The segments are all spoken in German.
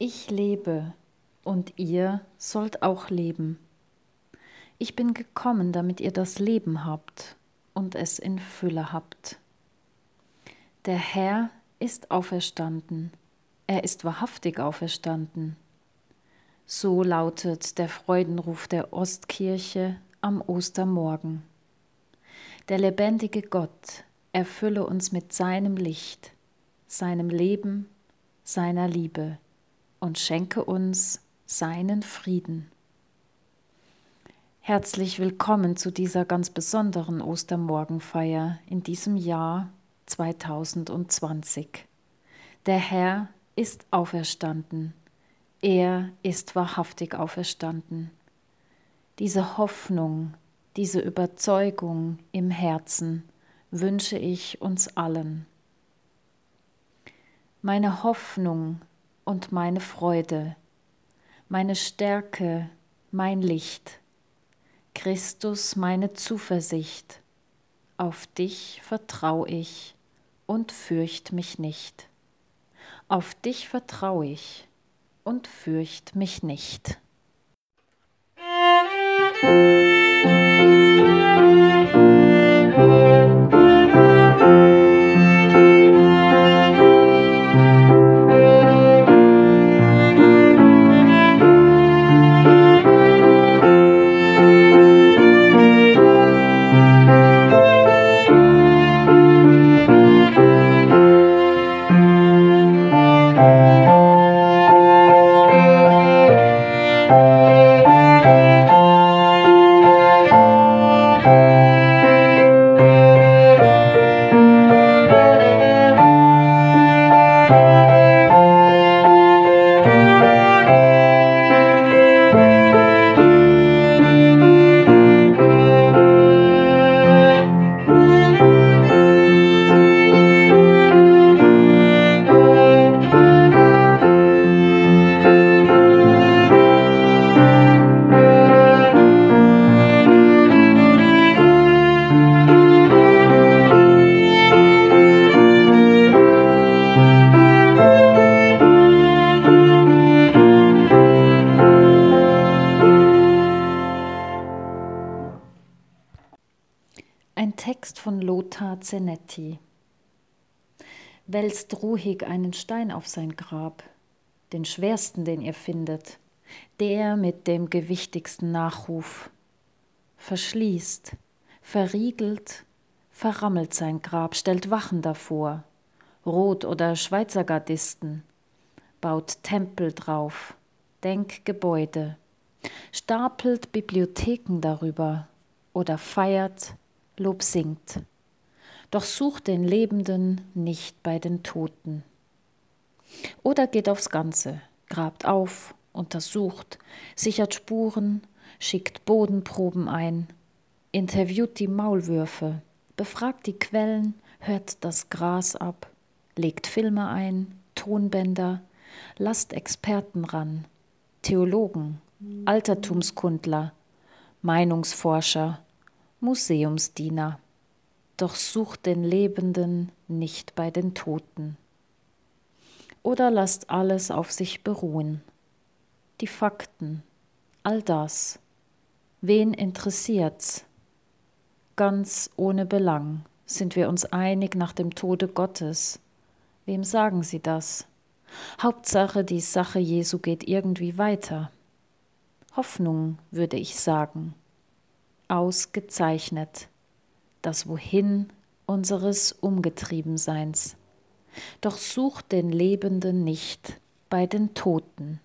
Ich lebe und ihr sollt auch leben. Ich bin gekommen, damit ihr das Leben habt und es in Fülle habt. Der Herr ist auferstanden, er ist wahrhaftig auferstanden. So lautet der Freudenruf der Ostkirche am Ostermorgen. Der lebendige Gott erfülle uns mit seinem Licht, seinem Leben, seiner Liebe und schenke uns seinen Frieden. Herzlich willkommen zu dieser ganz besonderen Ostermorgenfeier in diesem Jahr 2020. Der Herr ist auferstanden. Er ist wahrhaftig auferstanden. Diese Hoffnung, diese Überzeugung im Herzen wünsche ich uns allen. Meine Hoffnung und meine Freude, meine Stärke, mein Licht, Christus meine Zuversicht, auf dich vertrau ich und fürcht mich nicht. Auf dich vertrau ich und fürcht mich nicht. Zenetti. Wälzt ruhig einen Stein auf sein Grab, den schwersten, den ihr findet, der mit dem gewichtigsten Nachruf. Verschließt, verriegelt, verrammelt sein Grab, stellt Wachen davor, Rot- oder Schweizer Gardisten, baut Tempel drauf, Denkgebäude, stapelt Bibliotheken darüber oder feiert, Lob singt doch sucht den Lebenden nicht bei den Toten. Oder geht aufs Ganze, grabt auf, untersucht, sichert Spuren, schickt Bodenproben ein, interviewt die Maulwürfe, befragt die Quellen, hört das Gras ab, legt Filme ein, Tonbänder, lasst Experten ran, Theologen, Altertumskundler, Meinungsforscher, Museumsdiener doch sucht den Lebenden nicht bei den Toten. Oder lasst alles auf sich beruhen. Die Fakten, all das. Wen interessiert's? Ganz ohne Belang sind wir uns einig nach dem Tode Gottes. Wem sagen Sie das? Hauptsache, die Sache Jesu geht irgendwie weiter. Hoffnung, würde ich sagen. Ausgezeichnet das Wohin unseres Umgetriebenseins. Doch sucht den Lebenden nicht bei den Toten.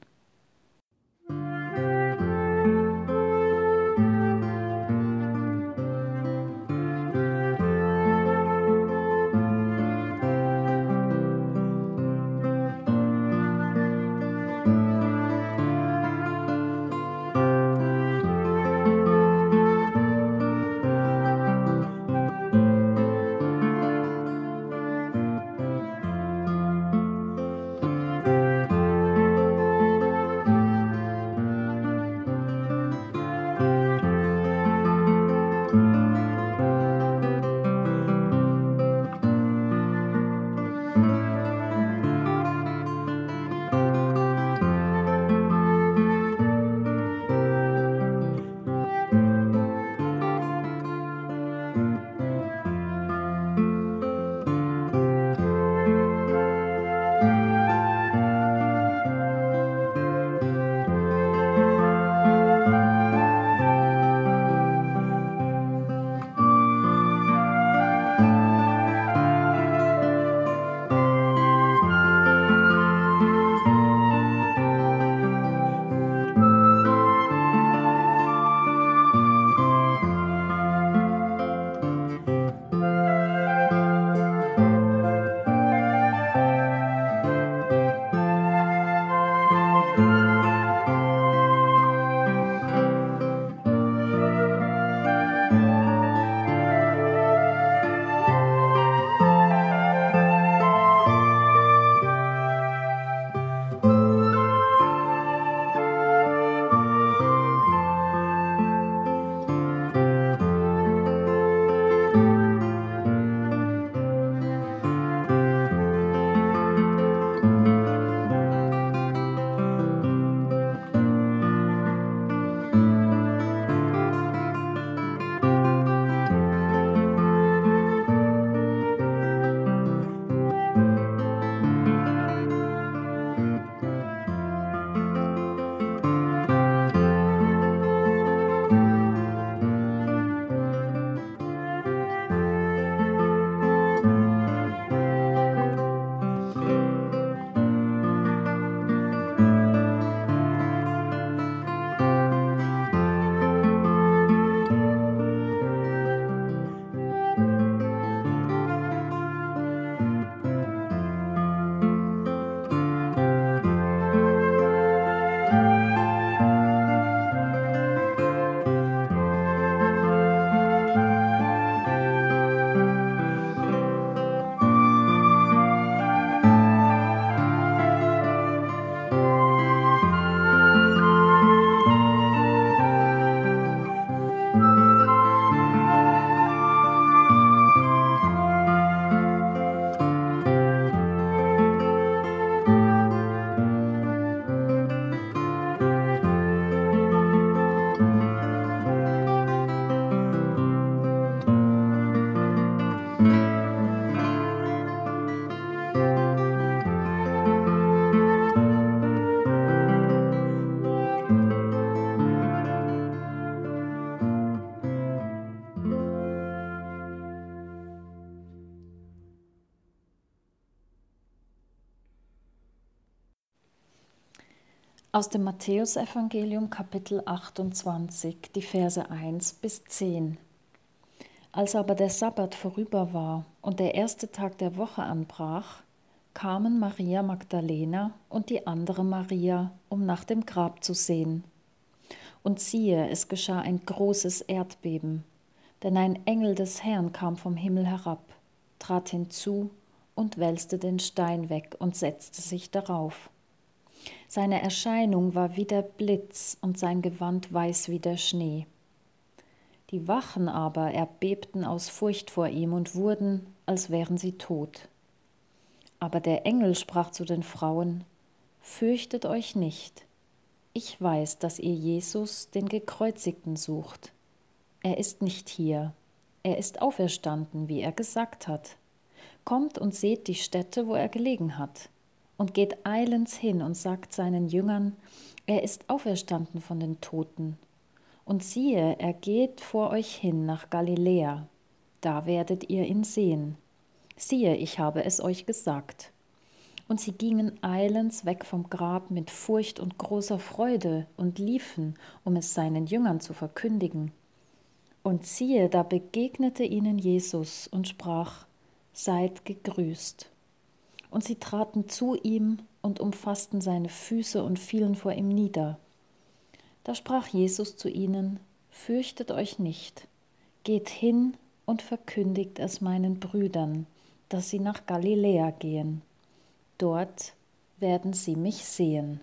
Aus dem Matthäusevangelium Kapitel 28, die Verse 1 bis 10. Als aber der Sabbat vorüber war und der erste Tag der Woche anbrach, kamen Maria Magdalena und die andere Maria, um nach dem Grab zu sehen. Und siehe, es geschah ein großes Erdbeben, denn ein Engel des Herrn kam vom Himmel herab, trat hinzu und wälzte den Stein weg und setzte sich darauf. Seine Erscheinung war wie der Blitz und sein Gewand weiß wie der Schnee. Die Wachen aber erbebten aus Furcht vor ihm und wurden, als wären sie tot. Aber der Engel sprach zu den Frauen, Fürchtet euch nicht, ich weiß, dass ihr Jesus, den Gekreuzigten, sucht. Er ist nicht hier, er ist auferstanden, wie er gesagt hat. Kommt und seht die Stätte, wo er gelegen hat und geht eilends hin und sagt seinen Jüngern, er ist auferstanden von den Toten. Und siehe, er geht vor euch hin nach Galiläa, da werdet ihr ihn sehen. Siehe, ich habe es euch gesagt. Und sie gingen eilends weg vom Grab mit Furcht und großer Freude und liefen, um es seinen Jüngern zu verkündigen. Und siehe, da begegnete ihnen Jesus und sprach, Seid gegrüßt. Und sie traten zu ihm und umfassten seine Füße und fielen vor ihm nieder. Da sprach Jesus zu ihnen, Fürchtet euch nicht, geht hin und verkündigt es meinen Brüdern, dass sie nach Galiläa gehen. Dort werden sie mich sehen.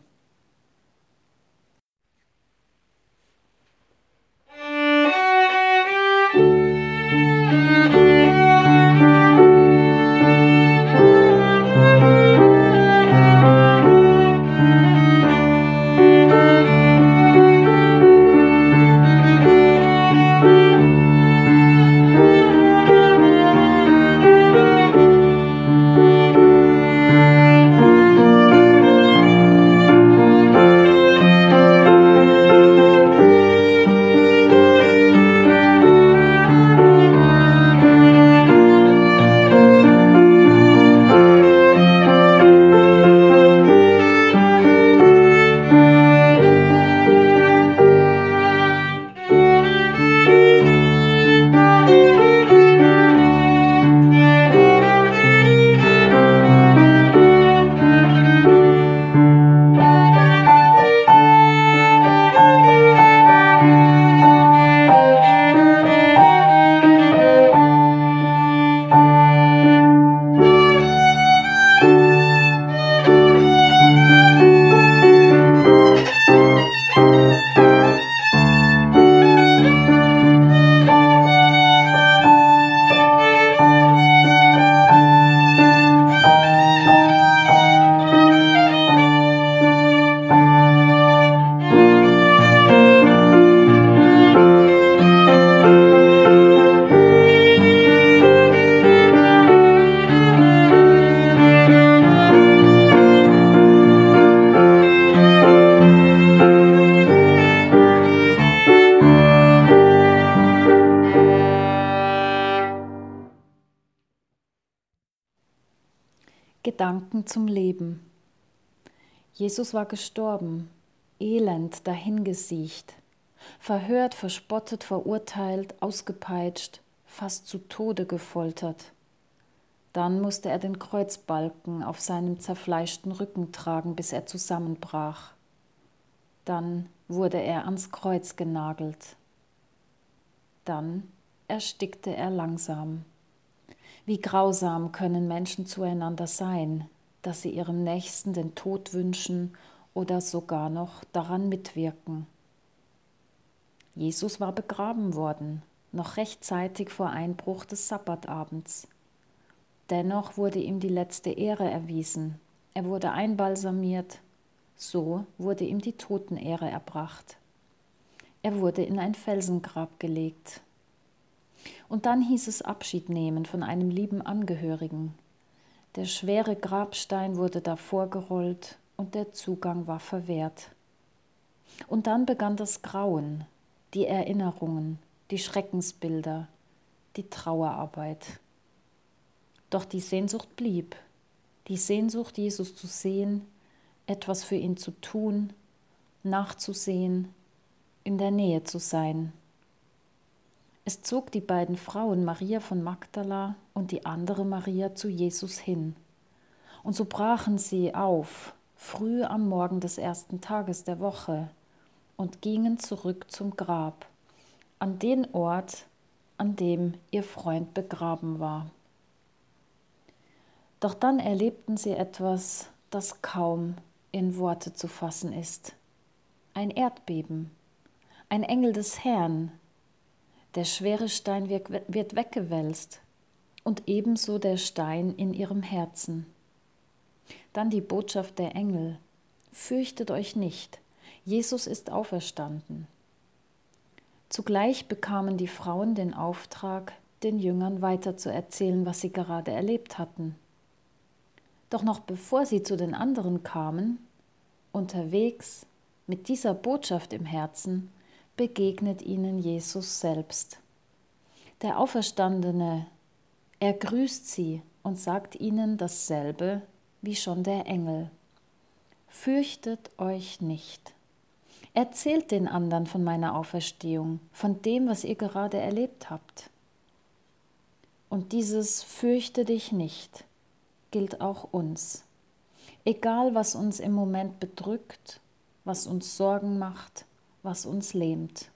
Gedanken zum Leben. Jesus war gestorben, elend dahingesiecht, verhört, verspottet, verurteilt, ausgepeitscht, fast zu Tode gefoltert. Dann musste er den Kreuzbalken auf seinem zerfleischten Rücken tragen, bis er zusammenbrach. Dann wurde er ans Kreuz genagelt. Dann erstickte er langsam. Wie grausam können Menschen zueinander sein, dass sie ihrem Nächsten den Tod wünschen oder sogar noch daran mitwirken. Jesus war begraben worden, noch rechtzeitig vor Einbruch des Sabbatabends. Dennoch wurde ihm die letzte Ehre erwiesen. Er wurde einbalsamiert, so wurde ihm die Totenehre erbracht. Er wurde in ein Felsengrab gelegt, und dann hieß es Abschied nehmen von einem lieben Angehörigen. Der schwere Grabstein wurde davor gerollt und der Zugang war verwehrt. Und dann begann das Grauen, die Erinnerungen, die Schreckensbilder, die Trauerarbeit. Doch die Sehnsucht blieb, die Sehnsucht, Jesus zu sehen, etwas für ihn zu tun, nachzusehen, in der Nähe zu sein. Es zog die beiden Frauen Maria von Magdala und die andere Maria zu Jesus hin. Und so brachen sie auf, früh am Morgen des ersten Tages der Woche, und gingen zurück zum Grab, an den Ort, an dem ihr Freund begraben war. Doch dann erlebten sie etwas, das kaum in Worte zu fassen ist. Ein Erdbeben, ein Engel des Herrn, der schwere Stein wird weggewälzt und ebenso der Stein in ihrem Herzen. Dann die Botschaft der Engel. Fürchtet euch nicht, Jesus ist auferstanden. Zugleich bekamen die Frauen den Auftrag, den Jüngern weiterzuerzählen, was sie gerade erlebt hatten. Doch noch bevor sie zu den anderen kamen, unterwegs mit dieser Botschaft im Herzen, begegnet ihnen Jesus selbst. Der Auferstandene, er grüßt sie und sagt ihnen dasselbe wie schon der Engel. Fürchtet euch nicht. Erzählt den anderen von meiner Auferstehung, von dem, was ihr gerade erlebt habt. Und dieses Fürchte dich nicht gilt auch uns. Egal, was uns im Moment bedrückt, was uns Sorgen macht, was uns lähmt.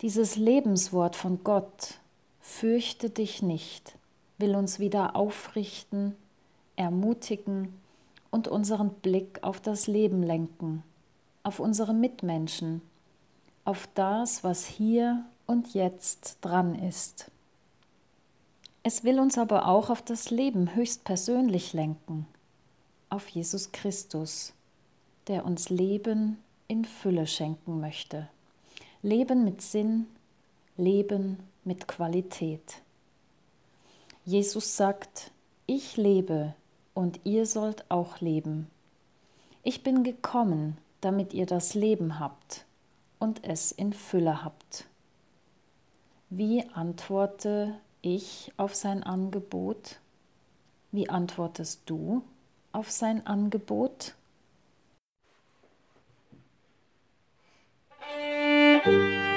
Dieses Lebenswort von Gott, fürchte dich nicht, will uns wieder aufrichten, ermutigen und unseren Blick auf das Leben lenken, auf unsere Mitmenschen, auf das, was hier und jetzt dran ist. Es will uns aber auch auf das Leben höchstpersönlich lenken, auf Jesus Christus, der uns Leben in Fülle schenken möchte. Leben mit Sinn, Leben mit Qualität. Jesus sagt, ich lebe und ihr sollt auch leben. Ich bin gekommen, damit ihr das Leben habt und es in Fülle habt. Wie antworte ich auf sein Angebot? Wie antwortest du auf sein Angebot? Thank you.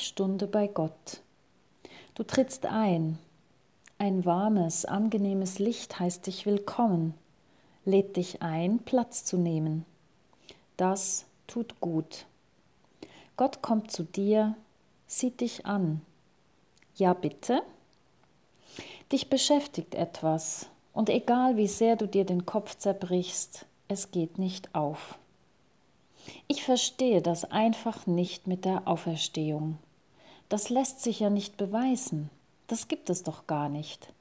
Sprechstunde bei Gott. Du trittst ein. Ein warmes, angenehmes Licht heißt dich willkommen, lädt dich ein, Platz zu nehmen. Das tut gut. Gott kommt zu dir, sieht dich an. Ja, bitte? Dich beschäftigt etwas, und egal wie sehr du dir den Kopf zerbrichst, es geht nicht auf. Ich verstehe das einfach nicht mit der Auferstehung. Das lässt sich ja nicht beweisen. Das gibt es doch gar nicht.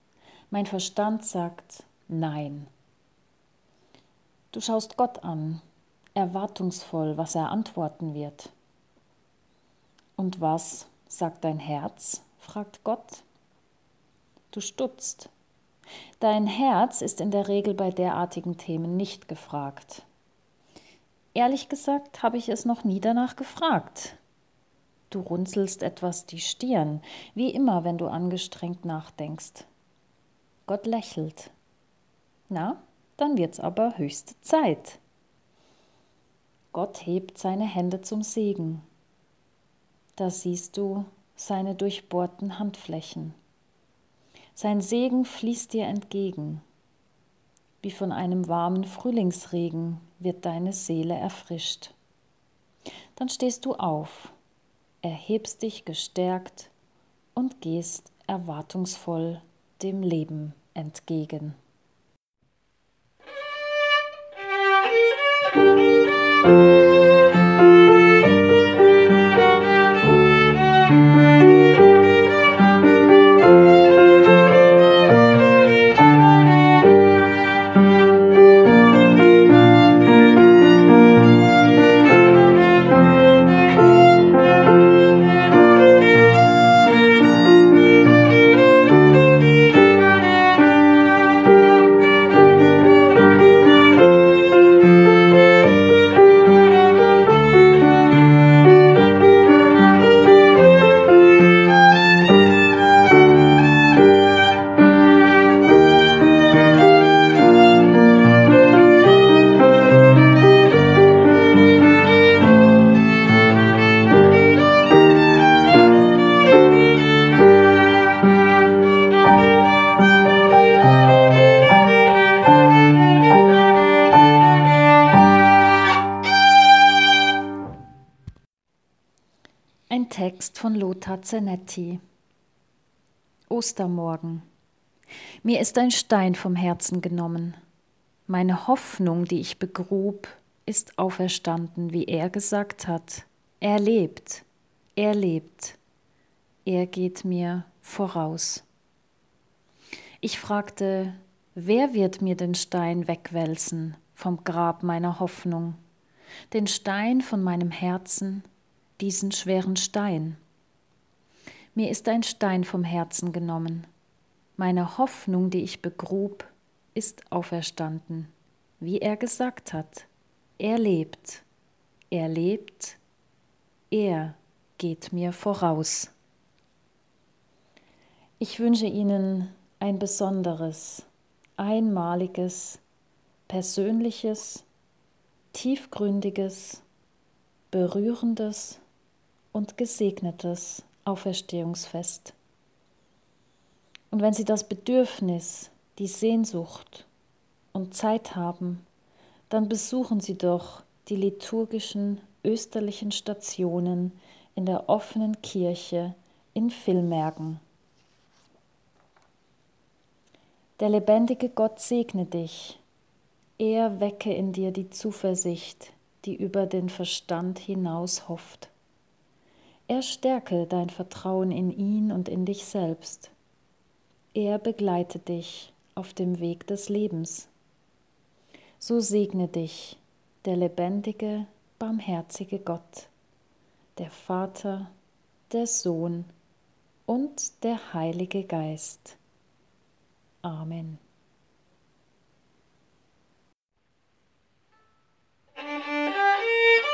Mein Verstand sagt Nein. Du schaust Gott an, erwartungsvoll, was er antworten wird. Und was sagt dein Herz? fragt Gott. Du stutzt. Dein Herz ist in der Regel bei derartigen Themen nicht gefragt. Ehrlich gesagt habe ich es noch nie danach gefragt. Du runzelst etwas die Stirn, wie immer, wenn du angestrengt nachdenkst. Gott lächelt. Na, dann wird's aber höchste Zeit. Gott hebt seine Hände zum Segen. Da siehst du seine durchbohrten Handflächen. Sein Segen fließt dir entgegen. Wie von einem warmen Frühlingsregen wird deine Seele erfrischt. Dann stehst du auf, erhebst dich gestärkt und gehst erwartungsvoll dem Leben entgegen. Von Lothar Zenetti. Ostermorgen. Mir ist ein Stein vom Herzen genommen. Meine Hoffnung, die ich begrub, ist auferstanden, wie er gesagt hat. Er lebt, er lebt, er geht mir voraus. Ich fragte, wer wird mir den Stein wegwälzen vom Grab meiner Hoffnung, den Stein von meinem Herzen, diesen schweren Stein. Mir ist ein Stein vom Herzen genommen. Meine Hoffnung, die ich begrub, ist auferstanden, wie er gesagt hat. Er lebt, er lebt, er geht mir voraus. Ich wünsche Ihnen ein besonderes, einmaliges, persönliches, tiefgründiges, berührendes und gesegnetes Auferstehungsfest. Und wenn Sie das Bedürfnis, die Sehnsucht und Zeit haben, dann besuchen Sie doch die liturgischen österlichen Stationen in der offenen Kirche in Villmergen. Der lebendige Gott segne dich, er wecke in dir die Zuversicht, die über den Verstand hinaus hofft. Er stärke dein Vertrauen in ihn und in dich selbst. Er begleite dich auf dem Weg des Lebens. So segne dich der lebendige, barmherzige Gott, der Vater, der Sohn und der Heilige Geist. Amen.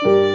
Musik